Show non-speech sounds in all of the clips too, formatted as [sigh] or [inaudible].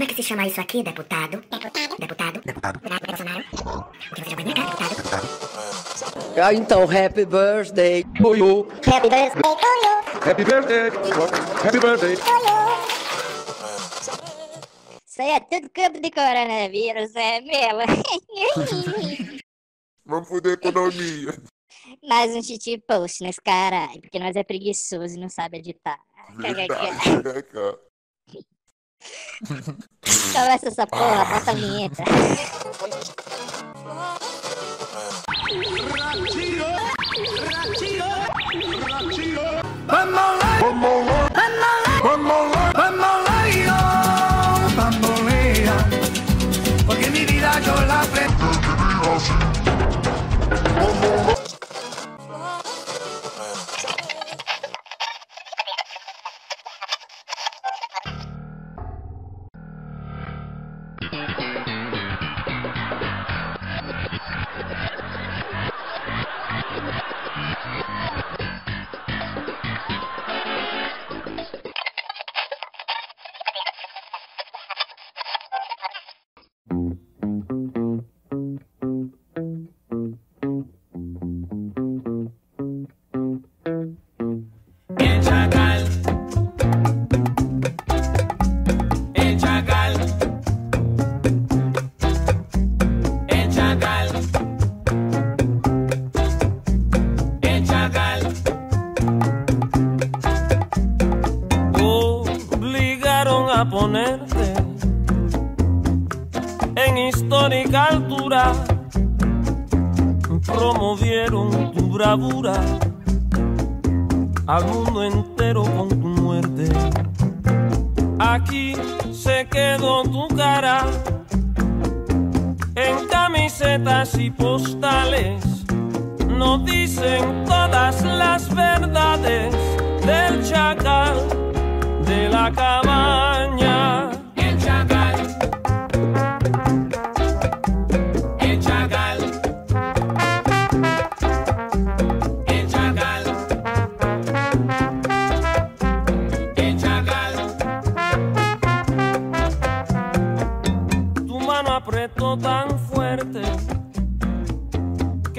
Como é que se chama isso aqui, deputado? Deputado. Deputado. Deputado. Bolsonaro. O que você jogou minha cara, deputado? Ah, então, happy birthday to you. Happy birthday to you. Happy birthday. Happy birthday. Isso aí é tudo campo de coronavírus, é mesmo? [laughs] Vamos foder a economia. Mais um titi post nesse caralho, porque nós é preguiçoso e não sabe editar. Verdade, [laughs] né, cara? Começa essa porra, bota a vinheta. bambolea, porque mi vida yo la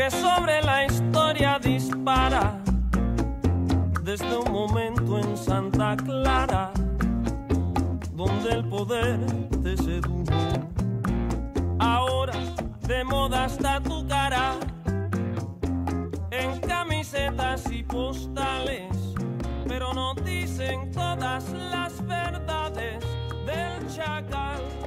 que sobre la historia dispara desde un momento en Santa Clara donde el poder te sedujo. Ahora de moda está tu cara en camisetas y postales, pero no dicen todas las verdades del chacal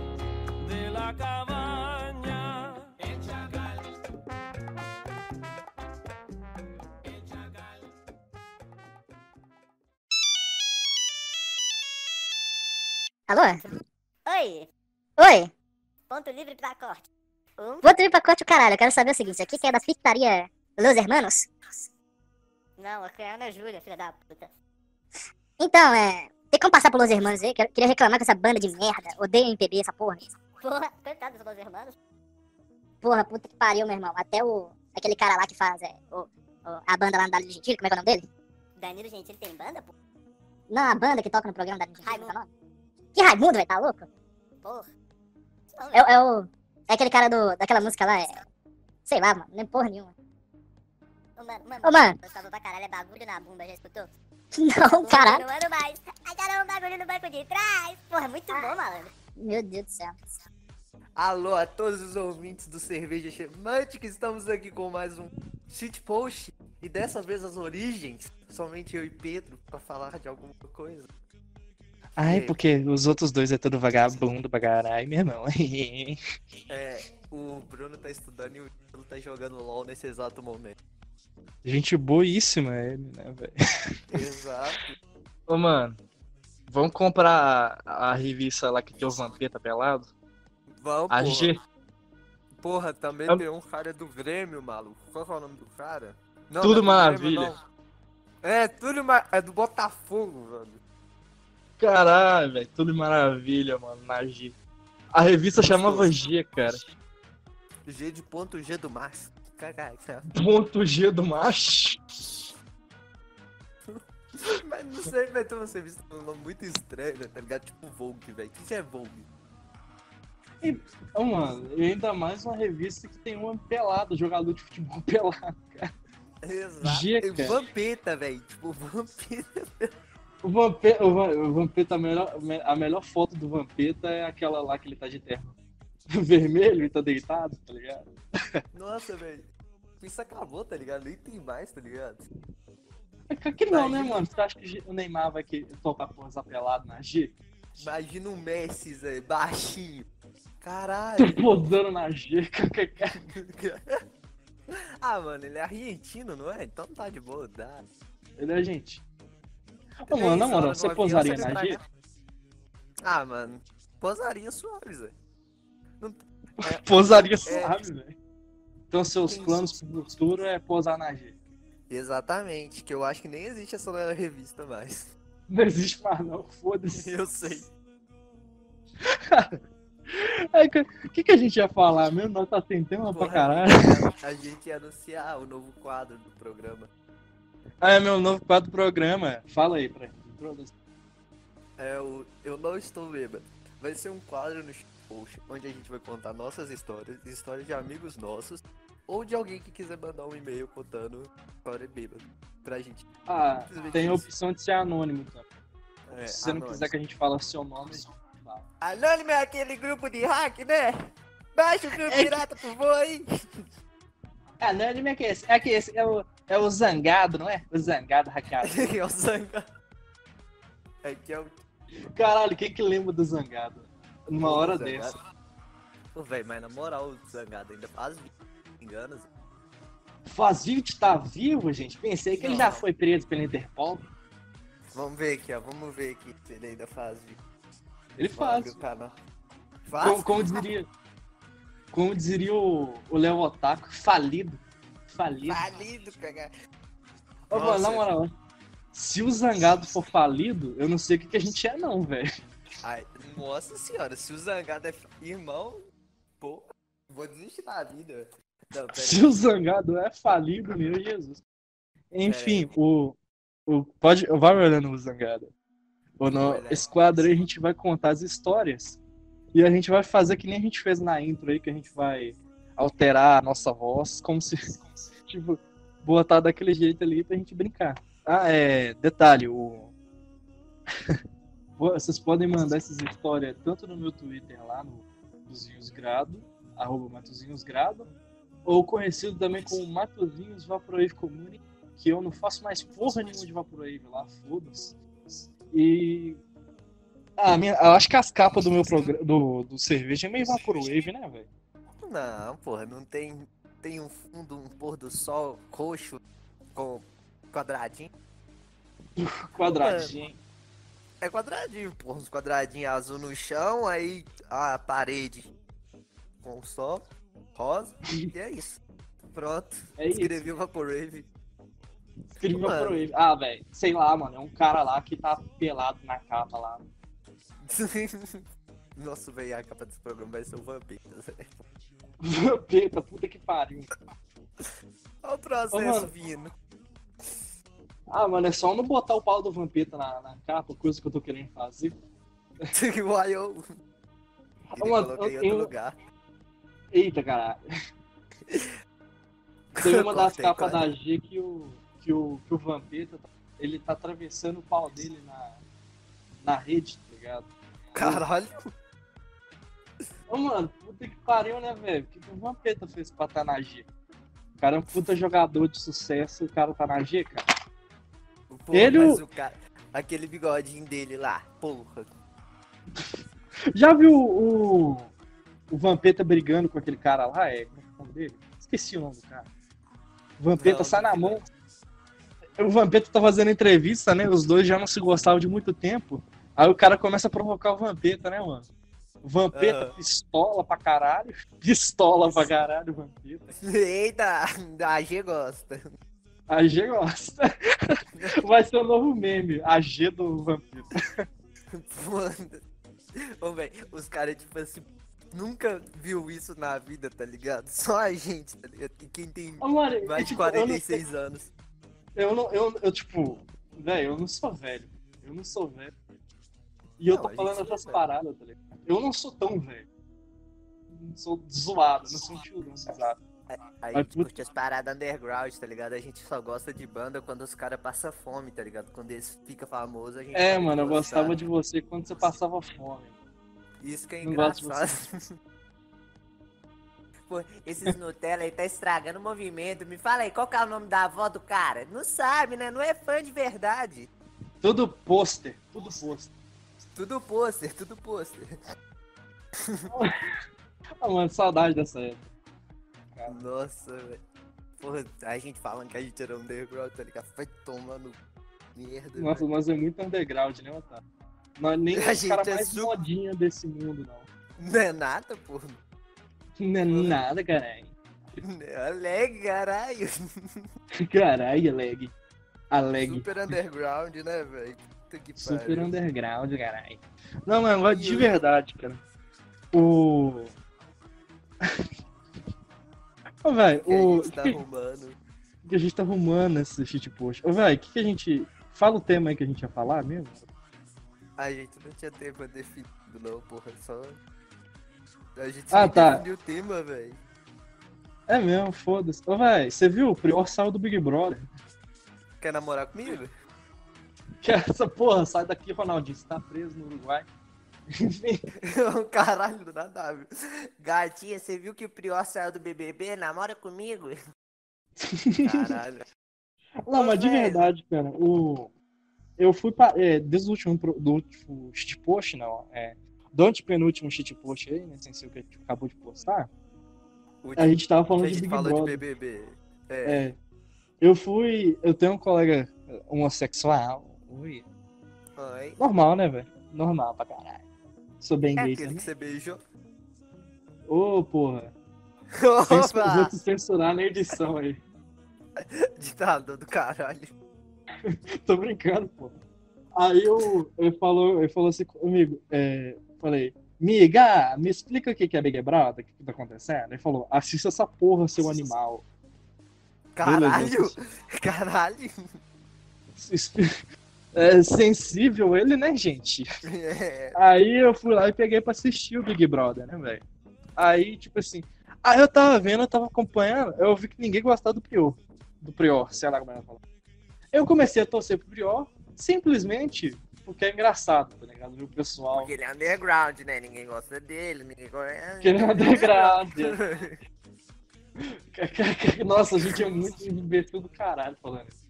Alô? Oi, Oi? ponto livre pra corte. Um, Vou ter pacote o caralho. Eu quero saber o seguinte: aqui que é da pizzaria Los Hermanos? não, aqui é Ana Júlia, filha da puta. Então, é. Tem como passar por Los Hermanos aí? Queria reclamar com essa banda de merda. Odeio MPB, essa porra. Porra, coitado dos meus irmãos. Porra, puta que pariu, meu irmão. Até o. Aquele cara lá que faz é, o, o- a banda lá no Dado Gentili, como é que é o nome dele? Danilo Gentili tem banda, pô? Não, a banda que toca no programa da Gentili, é é Raimundo. Que Raimundo, velho, tá louco? Porra. É, o- é o. É aquele cara do, daquela música lá, é. Sei lá, mano, nem porra nenhuma. Ô, mano, mano, Ô, mano. Gostava pra caralho, é bagulho na bunda, já escutou? Não, caralho. Não ando mais. Agora é um bagulho no banco de trás. Porra, muito bom, malandro. Meu Deus do céu. Alô a todos os ouvintes do Cerveja Chemante, que estamos aqui com mais um shit post. E dessa vez as origens, somente eu e Pedro, pra falar de alguma coisa. Ai, É. porque os outros dois é todo vagabundo pra caralho, meu irmão. [laughs] É, o Bruno tá estudando e o Pedro tá jogando LOL nesse exato momento. Gente boíssima ele, né, velho? [laughs] Exato. Ô, mano, vamos comprar a, a revista lá que tem os Vampeta pelado? Vamos, A porra. G. Porra, também Am- tem um cara do Grêmio, maluco. Qual é o nome do cara? Não, Tudo não é do Maravilha. Grêmio, não. É, tudo ma... é do Botafogo, velho. Caralho, velho, tudo maravilha, mano, na G. A revista chamava G, cara. G de ponto G do Márcio. Caraca. Ponto G do macho. [laughs] Mas não sei, vai ter um serviço com um nome muito estranho, né, tá ligado? Tipo Vogue, velho. O que, que é Vogue? Ô, mano, e ainda mais uma revista que tem um pelado, jogador de futebol [laughs] pelado. Exato. Jeca. E Vampeta, velho. Tipo, Vampeta. O Vampeta, o Va- o Vampeta a, melhor, a melhor foto do Vampeta é aquela lá que ele tá de terno [laughs] vermelho e tá deitado, tá ligado? [laughs] Nossa, velho. Isso acabou, tá ligado? Nem tem mais, tá ligado? É que não, né, Imagina. mano? Você acha que o Neymar vai que tocar posar pelado na G? Imagina um Messi, Zé, baixinho. Caralho. [laughs] Posando na G, ah, mano, ele é argentino, não é? Então tá de boa, dá. Ele é gente. Ô, mano, na moral, você posaria na G? Ah, mano, posaria suave, Zé. Não- [laughs] é, Posaria é, suave, velho. Então seus planos pro futuro é posar na G. Exatamente, que eu acho que nem existe essa revista mais. [laughs] Não existe mais não, foda-se. [laughs] Eu sei. Aí, O que, que a gente ia falar mesmo? Nós tá sem tema pra Porra, caralho. A gente ia anunciar o novo quadro do programa. Ah, é meu novo quadro do programa. Fala aí pra. É o Eu Não Estou Bêbado. Vai ser um quadro no post onde a gente vai contar nossas histórias, histórias de amigos nossos, ou de alguém que quiser mandar um e-mail contando história bêbado pra gente. Ah, Simplesmente tem a opção de ser anônimo também. É, Se você não anônimo. quiser que a gente fale seu nome. Anônimo é aquele grupo de hack, né? Baixa o grupo pirata por favor aí. Anônimo é que esse? É que esse é o, é o zangado, não é? O zangado hackeado. [laughs] é o Zanga. É que é o. Caralho, quem que lembra do zangado? Numa Pô, hora Zangado. dessa. Pô, velho, mas na moral, o Zangado ainda faz enganos. Faz 20 tá vivo, gente? Pensei que ele Não, já não. foi preso pela Interpol. Vamos ver aqui, ó. Vamos ver aqui se ele ainda faz vídeo. Ele Vamos faz. Faz? Como, como diria. Como diria o o Léo Otaku, falido. Falido. Falido, cagar. Ô, mano, na moral, se o zangado for falido, eu não sei o que, que a gente é, não, velho. Ai, nossa senhora, se o Zangado é irmão, pô, vou desistir da vida. Não, Se o zangado é falido, meu Jesus. Enfim, o, o. Pode. Vai olhando o zangado. Ou não, esse quadro aí a gente vai contar as histórias. E a gente vai fazer que nem a gente fez na intro aí, que a gente vai alterar a nossa voz, [laughs] como se. Tipo, botar daquele jeito ali pra gente brincar. Ah, é. Detalhe, o. [laughs] Vocês podem mandar essas histórias tanto no meu Twitter lá, no Matozinhos Grado, arroba ou conhecido também como Matozinhos Vaporwave Community, que eu não faço mais porra nenhuma de Vaporwave lá, foda-se. E. Ah, minha, acho que as capas do meu programa, do, do cerveja é meio Vaporwave, né, velho? Não, porra, não tem. Tem um fundo, um pôr do sol roxo com quadradinho. Quadradinho. É quadradinho, porra, uns quadradinhos azul no chão, aí a parede com o sol rosa, e é isso. Pronto, [laughs] É isso. escrevi o Vaporwave. Escrevi Mano. Vaporwave. Ah, velho, sei lá, mano, é um cara lá que tá pelado na capa lá. [laughs] Nossa, velho, a capa desse programa vai ser o Vampeta. [laughs] Vampeta, puta que pariu. Olha o processo Ô, vindo. Ah, mano, é só não botar o pau do Vampeta na, na capa, coisa que eu tô querendo fazer. [laughs] Uai, eu. Ele mano, eu- eu- lugar. Eita, caralho. Tem uma das Cortei, capas cortei. da G que o, que o, que o Vampeta, ele tá atravessando o pau dele na, na rede, tá ligado? Caralho. Ô, mano, puta que pariu, né, velho? O que, que o Vampeta fez pra estar na G? O cara é um puta jogador de sucesso o cara tá na G, cara. Pô, Ele o- cara. Aquele bigodinho dele lá, porra. [laughs] Já viu o, o Vampeta brigando com aquele cara lá? É, como é é o nome dele? Esqueci o nome do cara. O Vampeta Não, sai na mão. O Vampeta tá fazendo entrevista, né? Os dois já não se gostavam de muito tempo. Aí o cara começa a provocar o Vampeta, né, mano? Vampeta Aham. pistola pra caralho. Pistola pra caralho, Vampeta. Eita, a G gosta. A G gosta. [laughs] Vai ser o novo meme. A G do Vampeta. Mano. Ô, velho, os caras, tipo assim, nunca viu isso na vida, tá ligado? Só a gente, tá ligado? E quem tem Ô, mais de tipo, eu não 46 anos. eu não, eu, eu, tipo, Velho, eu não sou velho. Eu não sou velho. E eu Não, tô a gente falando essas paradas, tá ligado? Eu não sou tão velho. Não sou zoado, não sou um tiozão zoado. A Mas gente puta- curte as paradas underground, tá ligado? A gente só gosta de banda quando os caras passam fome, tá ligado? Quando eles ficam famosos, a gente. É, mano, eu gostava de você quando você passava fome. Isso que é Não engraçado. [laughs] Pô, esses Nutella aí tá estragando o movimento. Me fala aí, qual que é o nome da avó do cara? Não sabe, né? Não é fã de verdade. Tudo pôster, tudo pôster. Tudo pôster, tudo pôster. [laughs] Ah, mano, saudade dessa época. Nossa, velho. Porra, a gente falando que a gente era underground, tá ligado? Vai tomando merda. Nossa, velho. nós é muito underground, né, Otávio? Nós nem [laughs] A gente caras é mais super- modinha desse mundo, não. Não é nada, porra. Não é nada, caralho. Alegre, caralho. [laughs] Caralho, leg. A leg. Super underground, né, velho? Puta que Super pariu. underground, caralho. Não, agora de verdade, cara. O. [laughs] Ô, velho, que a o. gente tá que, arrumando. que a gente tá arrumando esse shit post? Ô, velho, o que, que a gente. Fala o tema aí que a gente ia falar mesmo? A gente não tinha tempo definido, não, porra. Só. A gente Ah, tá. definiu o tema, velho. É mesmo, foda-se. Ô, velho, você viu o Prior saiu do Big Brother? Quer namorar comigo? Que essa porra, sai daqui, Ronaldinho. Você tá preso no Uruguai. Enfim. [laughs] Caralho, nada a ver. Gatinha, você viu que o Prior saiu do BBB? Namora comigo? Caralho. [laughs] Não, mas de verdade, cara, o... eu fui pra... é, desde o último, pro- do último shitpost, não, é, do antepenúltimo shitpost aí, né, sem ser o que a gente acabou de postar, O a gente tava falando a de gente Big falou Brother. de BBB. É. É, eu fui, eu tenho um colega homossexual, ui, Oi. normal, né, velho, normal pra caralho. Sou bem É gay aquele também. que você beijou? Ô, porra, censura, vou Opa! te censurar na edição aí. [laughs] Ditador do caralho. [laughs] Tô brincando, pô. Aí eu, eu falou, ele falou assim comigo, é, falei, miga, me explica o que que é Big Brother, o que que tá acontecendo? Ele falou, assista essa porra, seu animal. Caralho! Beleza, [laughs] Caralho! É sensível ele, né, gente? É. Aí eu fui lá e peguei pra assistir o Big Brother, né, velho? Aí, tipo assim, aí eu tava vendo, eu tava acompanhando, eu vi que ninguém gostava do Prior. Do Prior, sei lá como é que fala. Eu comecei a torcer pro Prior, simplesmente porque é engraçado, tá ligado? O pessoal. Porque ele é underground, né? Ninguém gosta dele, ninguém conhece. Porque ele é underground. [laughs] [laughs] Nossa, a gente é muito imbecil do caralho falando isso.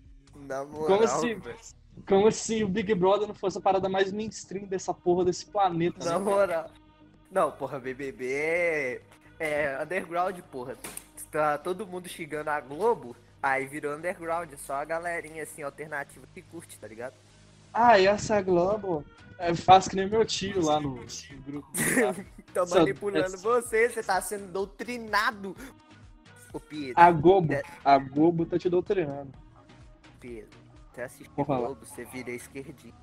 Na moral, Como se, velho. Como se o Big Brother não fosse a parada mais mainstream dessa porra desse planeta. Na né? moral. Não, porra, BBB é, é underground, porra. Tá todo mundo xingando a Globo, aí virou underground. Só a galerinha, assim, alternativa que curte, tá ligado? Ah, e essa Globo é, faz que nem meu tio lá no, no grupo. [laughs] sabe? Tô manipulando essa- você, você tá sendo doutrinado. Ô, Pedro, A Globo, a Globo tá te doutrinando. Pedro, você assiste Vou falar. Globo, você vira esquerdinho.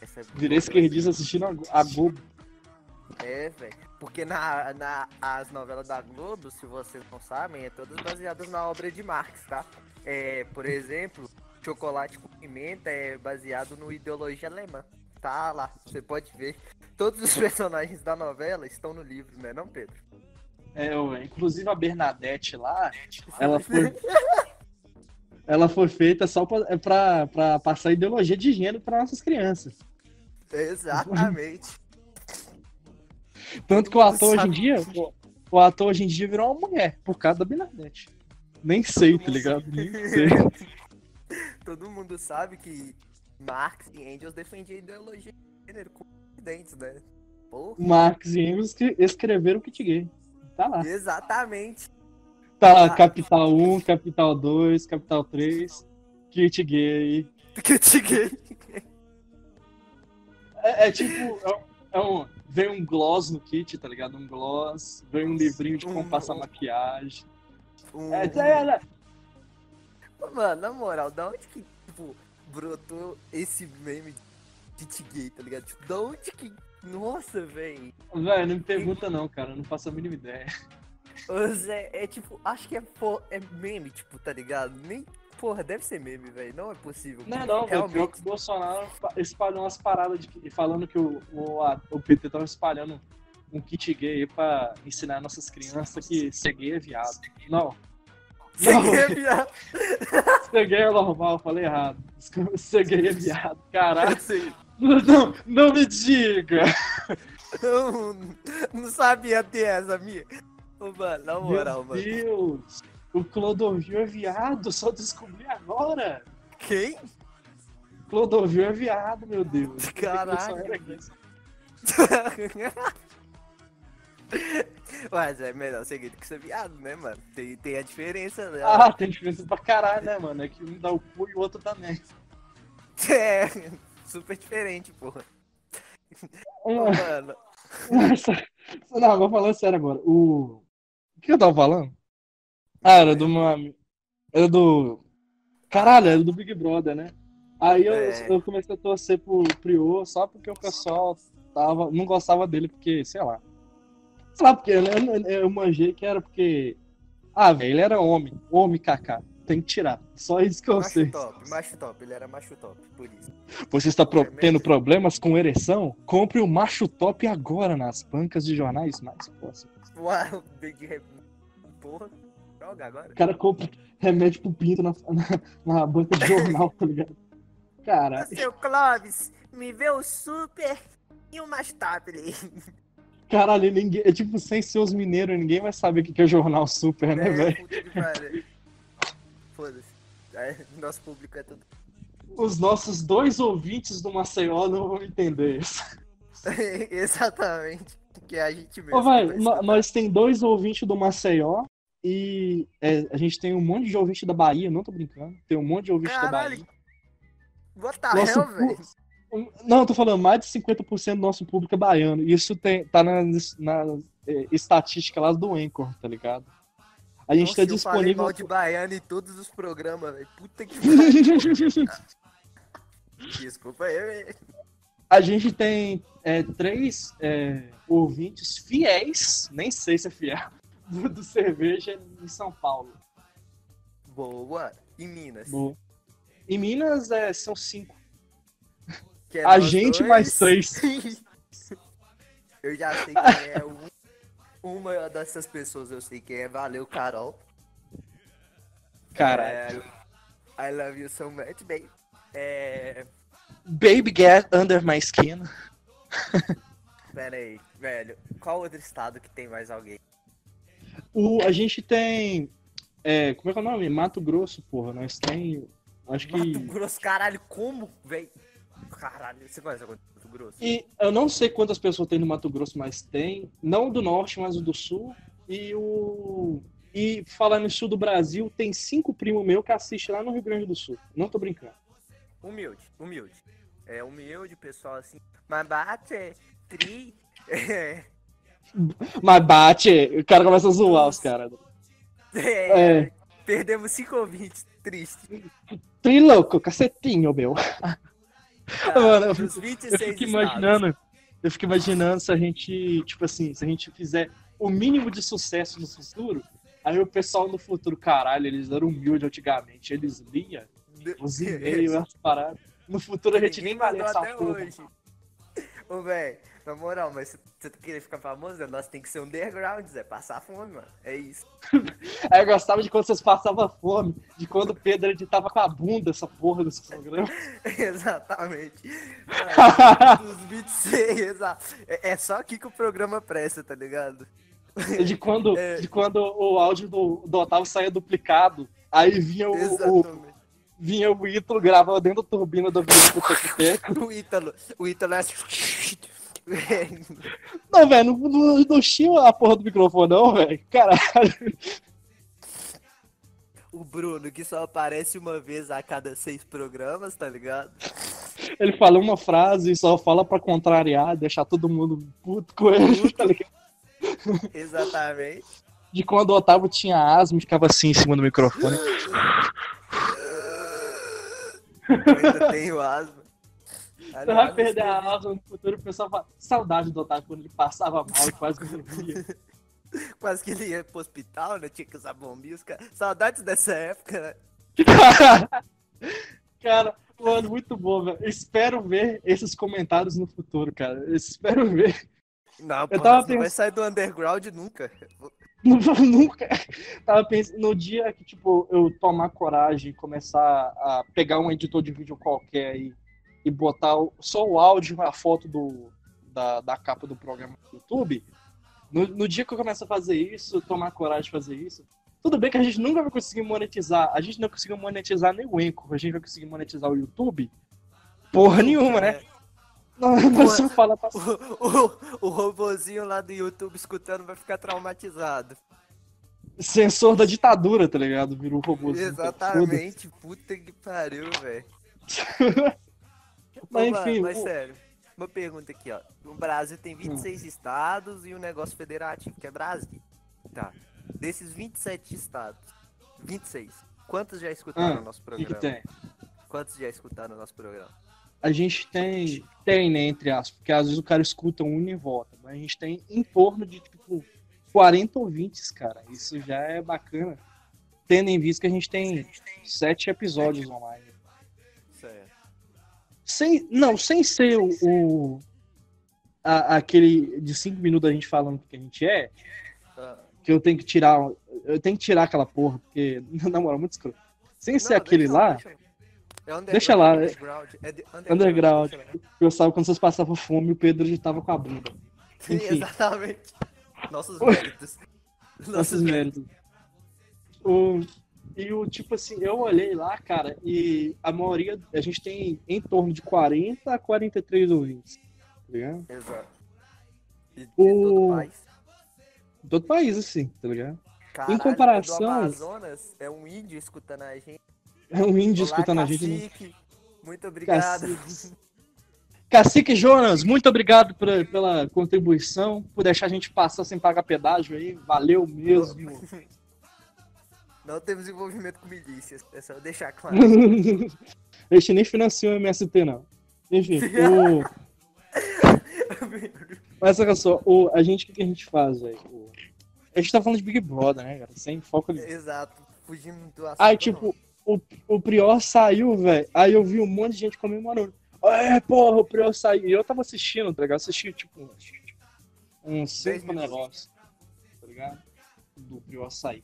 Essa Virei Globo- esquerdista assistindo a, a Globo. É, velho. Porque na, na, as novelas da Globo, se vocês não sabem, é todas baseadas na obra de Marx, tá? É, por exemplo, Chocolate com Pimenta é baseado no Ideologia Alemã. Tá lá, você pode ver. Todos os [laughs] personagens da novela estão no livro, né não, Pedro? É, ué, inclusive a Bernadette lá, [laughs] ela foi. Ela foi feita só pra, é passar ideologia de gênero para nossas crianças. Exatamente. Tanto que o ator hoje em dia, o, ator hoje em dia virou uma mulher, por causa da Bernadette. Nem sei, tá ligado? Nem [laughs] sei. Todo mundo sabe que Marx e Engels defendiam a ideologia de gênero com dentes, né? Porra. Marx e Engels escreveram o kit gay. Tá lá. Exatamente. Tá Ah. Capital 1, Capital 2, Capital 3, kit gay. [laughs] Kit gay. É, é tipo, é, é um, vem um gloss no kit, tá ligado? Um gloss, vem um livrinho de como passar maquiagem. Um... É, é, é, Mano, na moral, da onde que, tipo, brotou esse meme de kit gay, tá ligado? Tipo, da onde que. Nossa, véi. Velho, não me pergunta não, cara, eu não faço a mínima ideia. Zé, é tipo, acho que é, é meme, tipo, tá ligado? Nem Porra, deve ser meme, velho. Não é possível. Não, é não, velho. Pior Realmente. que o Bolsonaro espalhou umas paradas de, falando que o, o, a- o PT tava espalhando um kit gay aí pra ensinar nossas crianças que ser gay é viado. Não. Não, Você é viado. [laughs] ser gay é normal, falei errado. [laughs] Ser gay é viado. Caralho. [laughs] Sei. Não, não me diga. Não, não sabia ter essa, minha. Mano, na moral, Meu mano. Deus. O Clodovil é viado, só descobri agora. Quem? Clodovil é viado, meu Deus. Caralho. [laughs] Mas é melhor ser gay do que ser viado, né, mano? Tem, tem a diferença, né? Ah, tem diferença pra caralho, né, mano? É que um dá o cu e o outro dá merda. [laughs] É, super diferente, porra. Uma- mano. [laughs] Nossa, não, vou falar sério agora. O... o que eu tava falando? Ah, era do amigo. Era do. Caralho, era do Big Brother, né? Aí eu, É. eu comecei a torcer pro Prior só porque o pessoal tava, não gostava dele, porque, sei lá. Sei lá porque, né? Eu, eu manjei que era porque. Ah, velho, ele era homem. Homem kaká. Tem que tirar. Só isso que eu Macho sei. top, macho top. Ele era macho top, por isso. Você está pro- tendo problemas com ereção? Compre o macho top agora nas bancas de jornais mais próximos. Uau, [laughs] Rap. Porra, joga agora. O cara compra remédio pro pinto na, na, na banca de jornal, tá ligado? Cara, Seu Clóvis, me vê o super e o ali. caralho, ninguém, é tipo, sem ser os mineiros, ninguém vai saber o que é jornal super, né, É, velho? Foda-se. É, Nosso público é tudo. Os nossos dois ouvintes do Maceió não vão entender isso. [laughs] Exatamente. Que é a gente mesmo. Ô, vai, nós tem dois ouvintes do Maceió e é, a gente tem um monte de ouvinte da Bahia, não tô brincando. Tem um monte de ouvinte da Bahia. What the Nosso hell, velho? Não, tô falando, mais de 50% do nosso público é baiano. Isso tem, tá na, na é, estatística lá do Anchor, tá ligado? A gente Nossa, tá eu falei disponível. mal de baiano em todos os programas, velho. Puta que pariu. [laughs] Desculpa aí, velho. A gente tem é, três é, ouvintes fiéis, nem sei se é fiel, [laughs] do, do cerveja em São Paulo. Boa. Em Minas. Boa. Em Minas é, são cinco. É A gente dois. mais três. [laughs] eu já sei quem é um, uma dessas pessoas, eu sei quem é. Valeu, Carol. Caralho. É, I love you so much, baby. É. Baby get under my skin. Pera aí, velho. Qual outro estado que tem mais alguém? O, a gente tem. é, como é que é o nome? Mato Grosso, porra. Nós tem. Acho que. Mato Grosso, caralho, como, velho? Caralho, você conhece algum Mato Grosso? E eu não sei quantas pessoas tem no Mato Grosso, mas tem. Não do norte, mas o do sul. E o. E falando no sul do Brasil, tem cinco primos meus que assistem lá no Rio Grande do Sul. Não tô brincando. Humilde, humilde. É humilde, pessoal assim. Mas bate, tri. [laughs] É, Mas bate, o cara começa a zoar os caras. é, É. Perdemos cinco ouvintes, triste. Tri louco, cacetinho, meu. Mano, eu Dos fico, 26 eu fico estados. imaginando. Eu fico imaginando se a gente, tipo assim, se a gente fizer o mínimo de sucesso no futuro, aí o pessoal no futuro, caralho, eles eram humildes antigamente, eles liam [laughs] os [laughs] e-mails, as paradas. No futuro a gente nem vai ler essa até porra. hoje. Ô, velho, na moral, mas se você querer ficar famoso, Zé, nós tem que ser underground, Zé. Passar fome, mano. É isso. [laughs] Aí eu gostava de quando vocês passavam fome, de quando o Pedro editava com a bunda essa porra desse programa. Exatamente. Dos 26, exato. É, é só aqui que o programa presta, tá ligado? De quando, É. de quando o áudio do, do Otávio saía duplicado, aí vinha o, o. vinha o Ítalo, gravava dentro da turbina do avião do [laughs] O Ítalo, o Ítalo é assim. [laughs] Não, velho, não, não, não tinha a porra do microfone, não, velho. Caralho. O Bruno, que só aparece uma vez a cada seis programas, tá ligado? Ele fala uma frase e só fala pra contrariar, deixar todo mundo puto com ele, tá ligado? Exatamente. De quando o Otávio tinha asma e ficava assim em cima do microfone. [laughs] Eu ainda tenho asma. Você vai perder a asma no futuro, o pessoal fala, saudade do Otávio quando ele passava mal e quase morria. [laughs] Quase que ele ia pro hospital, né? Tinha que usar bombinhos, cara. Saudades dessa época, né? [laughs] cara, mano, muito bom, velho. Espero ver esses comentários no futuro, cara. Espero ver. Não, Eu tava você não vai sair do underground nunca. [laughs] Nunca. Tava pensando, no dia que, tipo, eu tomar coragem e começar a pegar um editor de vídeo qualquer aí e botar só o áudio e a foto do, da, da capa do programa do YouTube, no, no dia que eu começar a fazer isso, tomar coragem de fazer isso, tudo bem que a gente nunca vai conseguir monetizar, a gente não conseguiu monetizar nem o Enco, a gente vai conseguir monetizar o YouTube? Porra nenhuma, né? Não, você fala pra... O, o, o robozinho lá do YouTube escutando vai ficar traumatizado. Censor da ditadura, tá ligado? Virou robôzinho. Exatamente, puta que pariu, velho. [laughs] Mas, enfim, mas o- sério, uma pergunta aqui, ó. O Brasil tem 26 estados e um negócio federativo, que é Brasil. Tá. Desses 27 estados, 26, quantos já escutaram Ah, o nosso O que, programa? que tem? Quantos já escutaram o nosso programa? A gente tem, tem, né, entre aspas, porque às vezes o cara escuta um e volta, mas a gente tem em torno de, tipo, 40 ouvintes, cara. Isso já é bacana. Tendo em vista que a gente tem sete episódios online. Certo. Sem, não, sem ser o, o- a- aquele de cinco minutos a gente falando o que a gente é, Ah, que eu tenho que tirar, eu tenho que tirar aquela porra, porque, [laughs] na moral, muito escroto. Sem ser não, aquele lá, É underground, Deixa lá, é- Underground. É de- underground, lá. eu sabe quando vocês passavam fome, o Pedro já tava com a bunda. Sim, Enfim. exatamente. Nossos méritos. nossos méritos. O, e o tipo assim, eu olhei lá, cara, e a maioria, a gente tem em torno de 40 a 43 ouvintes. Tá ligado? Exato. E de O- todo o país. Em todo país, assim, tá ligado? Caralho, comparação- Do Amazonas é um índio escutando a gente. É um índio Olá, escutando a gente. né? cacique. Muito obrigado. Cacique. Cacique Jonas, muito obrigado pela, pela contribuição, por deixar a gente passar sem pagar pedágio aí. Valeu mesmo. [laughs] Não temos envolvimento com milícias, é só deixar claro. [laughs] a gente nem financiou o MST, não. Enfim, o... [laughs] Mas olha só, o, a gente, o que, a gente faz, velho? O- A gente tá falando de Big Brother, né, cara? Sem foco ali. Exato, fugindo do assunto. Aí, não. O, o Prior saiu, velho. Aí eu vi um monte de gente comemorando. É, porra, o Prior saiu. E eu tava assistindo, tá ligado? Assisti, tipo, uns Dez cinco negócios, tá ligado? Do Prior sair.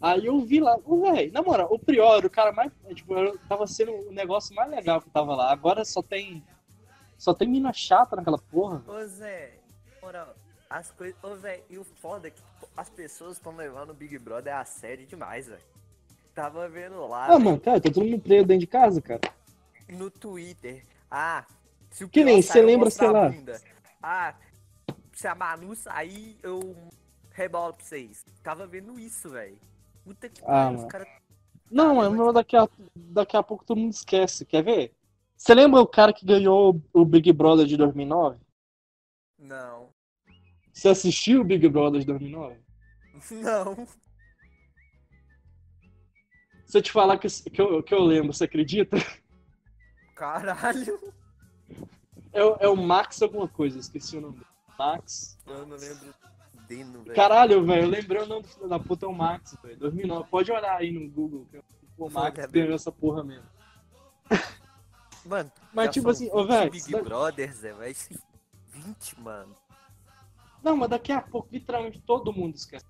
Aí eu vi lá, velho, na moral, o Prior, o cara mais. Tipo, eu tava sendo o negócio mais legal que tava lá. Agora só tem. Só tem mina chata naquela porra. Ô Zé, moral, as coisas. Ô Zé, e o foda é que as pessoas estão levando o Big Brother a sério demais, velho. Tava vendo lá Ah, mano, cara, tá todo mundo preso dentro de casa, cara. no Twitter. Ah, se o Que nem, sair, cê eu lembra, sei lá. bunda. Ah, se a Manu sair, eu rebolo pra vocês. Tava vendo isso, velho. Puta que Ah, pariu, os mano. caras. Não, é mas daqui a, daqui a pouco todo mundo esquece. Quer ver? Você lembra o cara que ganhou o Big Brother de 2009? Não. Você assistiu o Big Brother de 2009? [laughs] Não. Se eu te falar que, que, eu, que eu lembro, você acredita? Caralho. É, o- é o Max alguma coisa, esqueci o nome. Max. Eu não lembro velho. Caralho, velho, eu lembrei o nome do filho da puta, é o Max, velho. 2009. Pode olhar aí no Google, que o Max ganhou essa porra mesmo. Mano, Mas tipo assim, ô, 20 velho, Big da- Brothers, Zé, vai ser 20, mano. Não, mas daqui a pouco, literalmente, todo mundo esquece.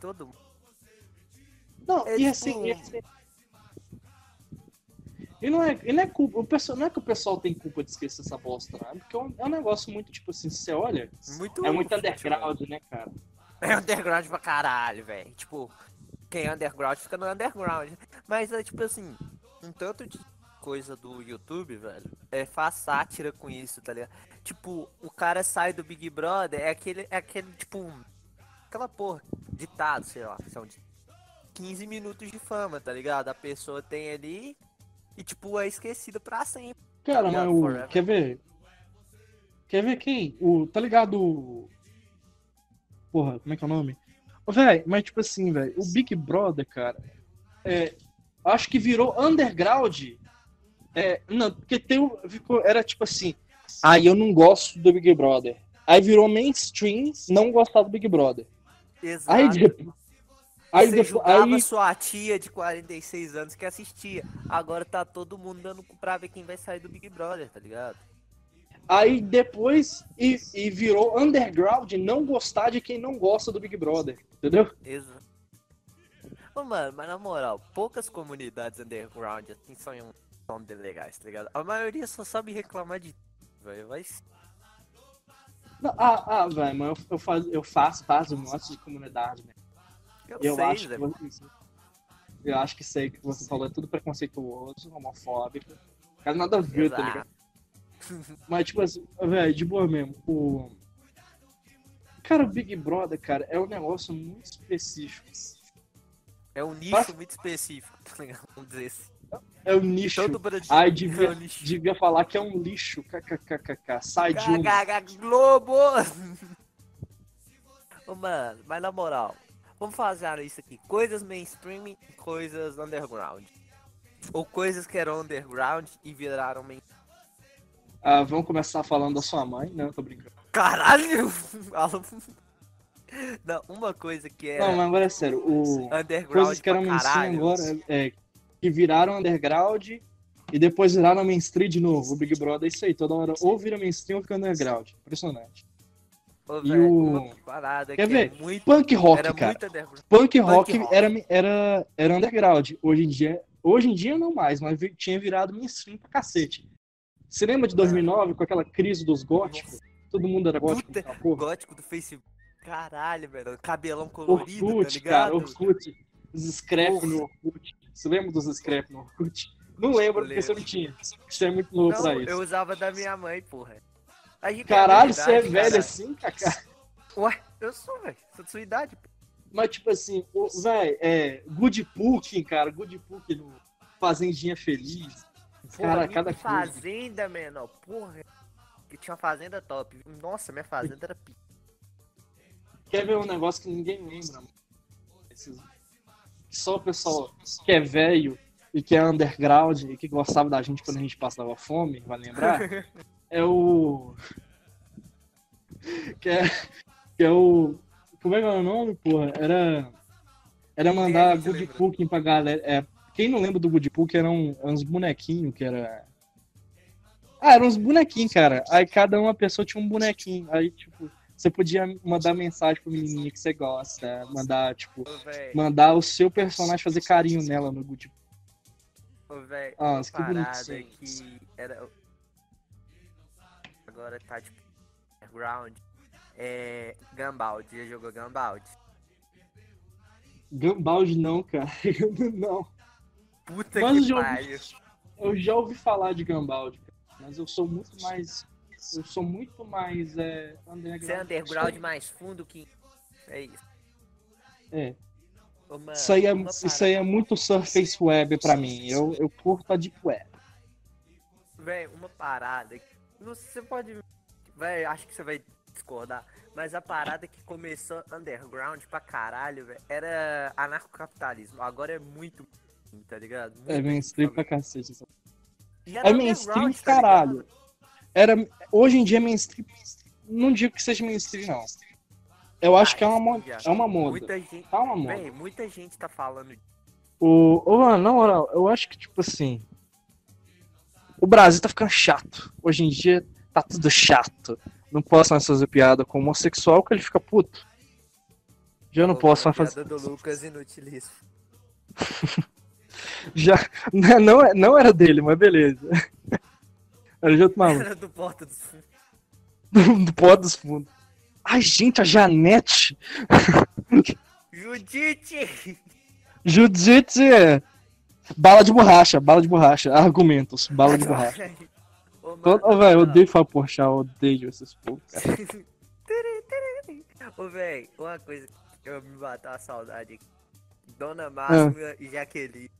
Todo mundo. Não, É e tipo assim, um- e assim. E não é, e não é culpa, o pessoal, não é que o pessoal tem culpa de esquecer essa bosta, não. é Porque é um, é um negócio muito, tipo assim, você olha, Muito é muito futebol. underground, né, cara? É underground pra caralho, velho. Tipo, quem é underground fica no underground. Mas é tipo assim, um tanto de coisa do YouTube, velho, é faz sátira com isso, tá ligado? Tipo, o cara sai do Big Brother, é aquele, é aquele, tipo, aquela porra, ditado, sei lá, são de 15 minutos de fama, tá ligado? A pessoa tem ali e, tipo, é esquecida pra sempre. Cara, Tá mas o. Quer ver? Quer ver quem? O. Tá ligado? Porra, como é que é o nome? Véi, mas tipo assim, velho, o Big Brother, cara, é, acho que virou underground. É, não, porque tem, ficou, era tipo assim, aí eu não gosto do Big Brother. Aí virou mainstream não gostar do Big Brother. Exato. Aí, Aí Você depois. Aí, sua tia de 46 anos que assistia. Agora tá todo mundo dando pra ver quem vai sair do Big Brother, tá ligado? aí depois e, e virou underground não gostar de quem não gosta do Big Brother. Entendeu? Exato. Ô, mano, mas na moral, poucas comunidades underground assim são, são legais, tá ligado? A maioria só sabe reclamar de. Velho, vai Não, ah, ah, velho, mas eu, eu, faz, eu faço de um monte de comunidade, né? Eu, Eu sei, acho Zé. que você, eu acho que sei que você falou é tudo preconceituoso, homofóbico. Cara, nada a ver, tá ligado? Mas, tipo assim, velho, de boa mesmo. O... Cara, o Big Brother, cara, é um negócio muito específico. É um nicho Mas- muito específico, [laughs] tá ligado? Vamos dizer assim. É um nicho. Todo brasileiro Ai, é devia, um lixo. devia falar que é um lixo. KKKKK. Sai de um. Globo! [laughs] Ô, mano, mas na moral, vamos fazer isso aqui. Coisas mainstream e coisas underground. Ou coisas que eram underground e viraram mainstream. Ah, vamos começar falando da sua mãe, né? Tô brincando. Caralho! [laughs] Não, uma coisa que era Não, mas agora é sério. O... underground Coisas que eram mainstream agora, é, que viraram underground e depois viraram mainstream de novo. O Big Brother é isso aí, toda hora ou vira mainstream ou fica underground. Impressionante. Ô, E o- parada Quer que ver? é muito, Punk rock, cara. Punk rock, rock. Era, era, era underground. Hoje em dia, hoje em dia não mais, mas tinha virado mainstream pra cacete. Você lembra de 2009 com aquela crise dos góticos? Todo mundo era gótico. Puta, gótico do Facebook. Caralho, velho. Cabelão colorido, tá Orkut, ligado? cara, Orkut. Os scrap no Orkut. Você lembra dos scrap no Orkut? Não lembro, porque você não tinha. Você é muito novo pra Não, isso. eu usava da minha mãe, porra. Caralho, você é velho cara. assim, Kaká? Ué, eu sou, velho. Sou de sua idade. pô. Mas, tipo assim, o- véi, é. Good cara. Good Pukin no Fazendinha Feliz. Porra, Cara, cada coisa. fazenda, menor. Porra. Que tinha uma fazenda top. Nossa, minha fazenda era pica. Quer ver um negócio que ninguém lembra, mano? Esses- Só o pessoal que é velho e que é underground e que gostava da gente quando a gente passava fome, vai lembrar? [laughs] é o. Que é, que é o. Como é que é o nome, porra? Era. Era mandar Good lembra. Cooking pra galera. É, quem não lembra do Good Cooking eram uns bonequinhos que era. Ah, eram uns bonequinhos, cara. Aí cada uma pessoa tinha um bonequinho. Aí, tipo, você podia mandar mensagem pro menininho que você gosta. Mandar, tipo, mandar o seu personagem fazer carinho nela no Good Ô, velho. Ah, que parada bonitinho. que era. Agora tá tipo. Underground. É. Gambald. Já jogou Gambald? Gambald não, cara. [laughs] não. Puta Mas que eu- pariu. Eu já ouvi falar de Gambald, cara, mas eu sou muito mais. Eu sou muito mais é, underground. Você é underground mais fundo que. É isso. É. Ô, mano, Isso aí é, uma isso aí é muito surface web pra mim. Eu, eu curto a deep web. Véi, uma parada. que- você pode. Véi, acho que você vai discordar. Mas a parada que começou underground pra caralho, velho, era anarcocapitalismo. Agora é muito. Tá ligado? Muito É mainstream pra cacete. sabe? É mainstream, tá ligado? caralho. Era, hoje em dia é mainstream. Não digo que seja mainstream, não. Eu acho Ah, que é uma, sim, mo- já. é uma moda. Muita gente. Tá uma moda. Véi, muita gente tá falando. O, ô, mano, na moral, eu acho que, tipo assim. O Brasil tá ficando chato. Hoje em dia tá tudo chato. Não posso mais fazer piada com homossexual que ele fica puto. Já não Pô, posso mais fazer. piada do Lucas inutilíssimo. [laughs] Já, não, é- não era dele, mas beleza. [laughs] Era de outro maluco. Era do Porta dos Fundos. [laughs] Do, do pó dos fundos. Ai, gente, a Janete. Judite! Judite. Bala de borracha, bala de borracha. [laughs] Argumentos, bala de borracha. [laughs] Ô, mano, Todo, velho, eu odeio falar porchá, eu odeio esses povos. [laughs] Ô, véi, uma coisa que eu me bateu a saudade aqui. Dona Máxima e Jaqueline.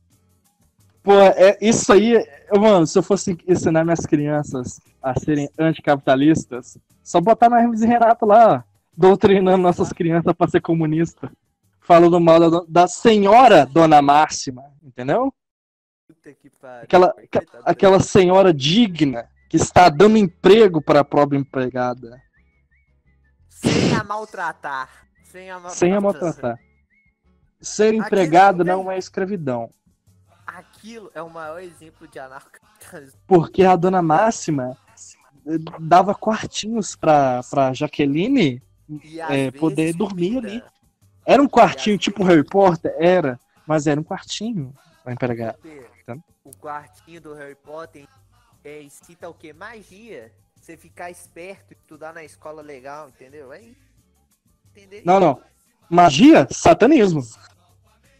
Pô, é, isso aí, mano, se eu fosse ensinar minhas crianças a serem anticapitalistas, só botar na Hermes e Renato lá, doutrinando nossas crianças pra ser comunista. Falando mal da, da senhora Dona Máxima, entendeu? Puta que pariu. Aquela, coitado aquela senhora digna que está dando emprego para a própria empregada. Sem a maltratar. Sem a maltratar. Sem a maltratar. Ser empregado não é escravidão. Aquilo é o maior exemplo de anarcocapitalismo. Porque a dona Máxima dava quartinhos pra, pra Jaqueline é, poder dormir comida. ali. Era um quartinho tipo Harry Potter? Era. Mas era um quartinho pra empregado. Tá. O quartinho do Harry Potter é, cita o que? Magia. Você ficar esperto, estudar na escola legal, entendeu? É isso. Entendeu? Não, não. Magia, satanismo.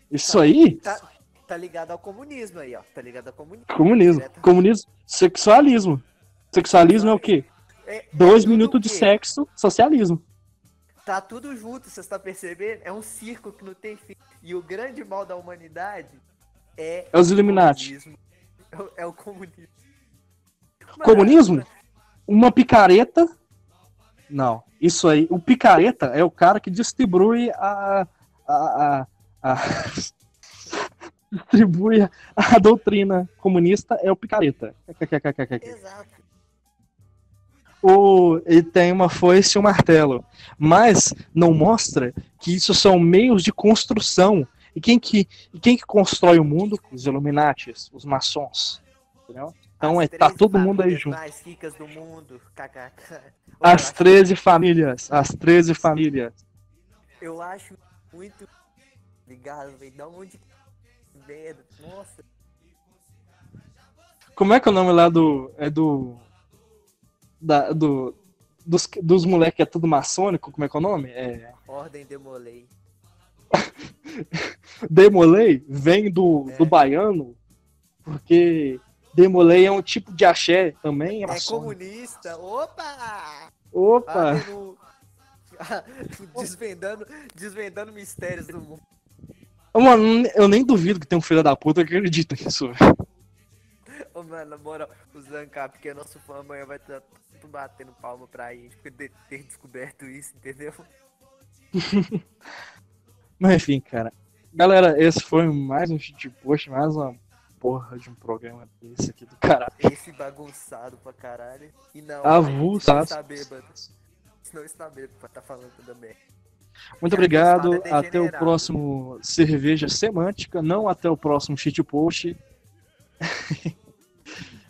Isso aí, Tá, tá ligado ao comunismo aí, ó. Tá ligado ao comunismo. comunismo. Comunismo, sexualismo. Sexualismo é o quê? É- Dois é tudo minutos de sexo, socialismo. Tá tudo junto, você está percebendo? É um circo que não tem fim. E o grande mal da humanidade é. É os Illuminati. É o- É o comunismo. Mano, Comunismo? Uma picareta. Não, isso aí. O picareta é o cara que distribui a. a, a, a- [laughs] distribui a doutrina comunista, é o picareta. Exato. O, ele tem uma foice e um martelo. Mas não mostra que isso são meios de construção. E quem que, e quem que constrói o mundo? Os Illuminatis, os maçons. Entendeu? Então As é, tá 13 todo mundo aí junto. mais ricas do mundo. As eu acho- 13 famílias. As 13 famílias. Eu acho muito ligado, velho. Da onde merda. Nossa. Como é que é o nome lá do. É do. Da, do dos, dos moleques que é tudo maçônico, como é que é o nome? É. Ordem demolei. [laughs] Demolei vem do, É. do baiano, porque Demolei é um tipo de axé também. É É comunista. Opa! Opa! No- [laughs] desvendando, desvendando mistérios do mundo. Mano, eu nem duvido que tem um filho da puta que acredita nisso. velho. Ô, mano, na moral, o Zancap, que é nosso fã, amanhã vai estar batendo palma pra gente por ter descoberto isso, entendeu? [laughs] Mas enfim, cara. Galera, esse foi mais um shit post, mais uma porra de um programa desse aqui do caralho. Esse bagunçado pra caralho. E não, Avulso, se não tá? está bêbado. Se não está bêbado pra tá falando também. Muito obrigado. avulsado é Até o próximo Cerveja Semântica. Não até o próximo shit post. [laughs]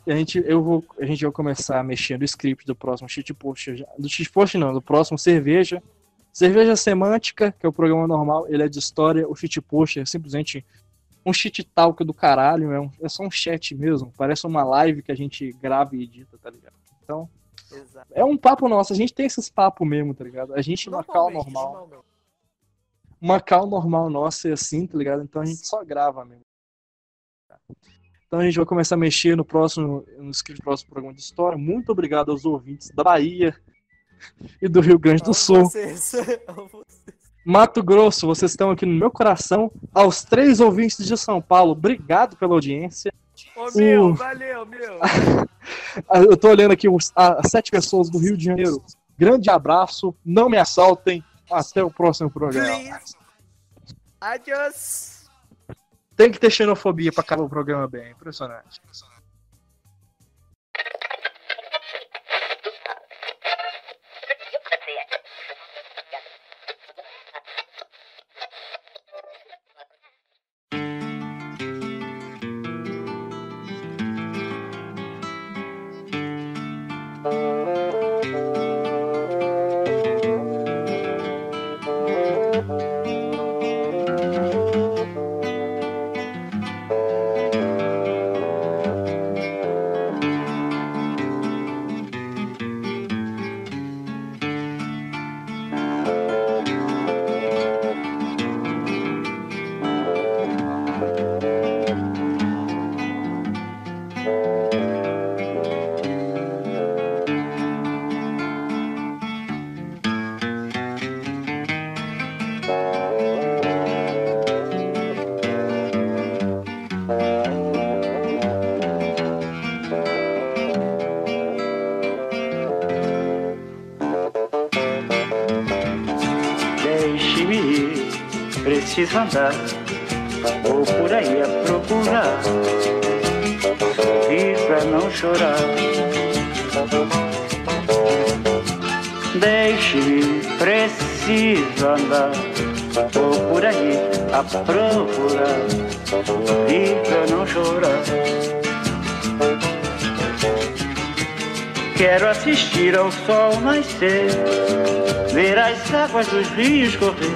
E a gente, eu vou, a gente vai começar a mexer no script do próximo shit post. já- Do shit post não, do próximo Cerveja. Cerveja Semântica, que é o programa normal, ele é de história. O shit post é simplesmente um shit talk do caralho. É, um- é só um chat mesmo. Parece uma live que a gente grava e edita, tá ligado? Então, Exato. é um papo nosso. A gente tem esses papos mesmo, tá ligado? A gente numa cal normal uma cal normal nossa é assim, tá ligado? Então a gente só grava mesmo. Então a gente vai começar a mexer no próximo, no script do próximo programa de história. Muito obrigado aos ouvintes da Bahia e do Rio Grande do Sul. [laughs] Vocês. Mato Grosso, vocês estão aqui no meu coração. Aos três ouvintes de São Paulo, obrigado pela audiência. Ô, meu, Uh. valeu, meu. [laughs] Eu tô olhando aqui os, as sete pessoas do Rio de Janeiro. Grande abraço, não me assaltem. Até o próximo programa. Please. Adiós. Tem que ter xenofobia pra acabar o programa bem. Impressionante. Deixe-me andar, vou por aí a procurar, sorrir pra não chorar. Deixe-me, preciso andar, vou por aí a procurar, rir pra não chorar. Quero assistir ao sol nascer, ver as águas dos rios correr,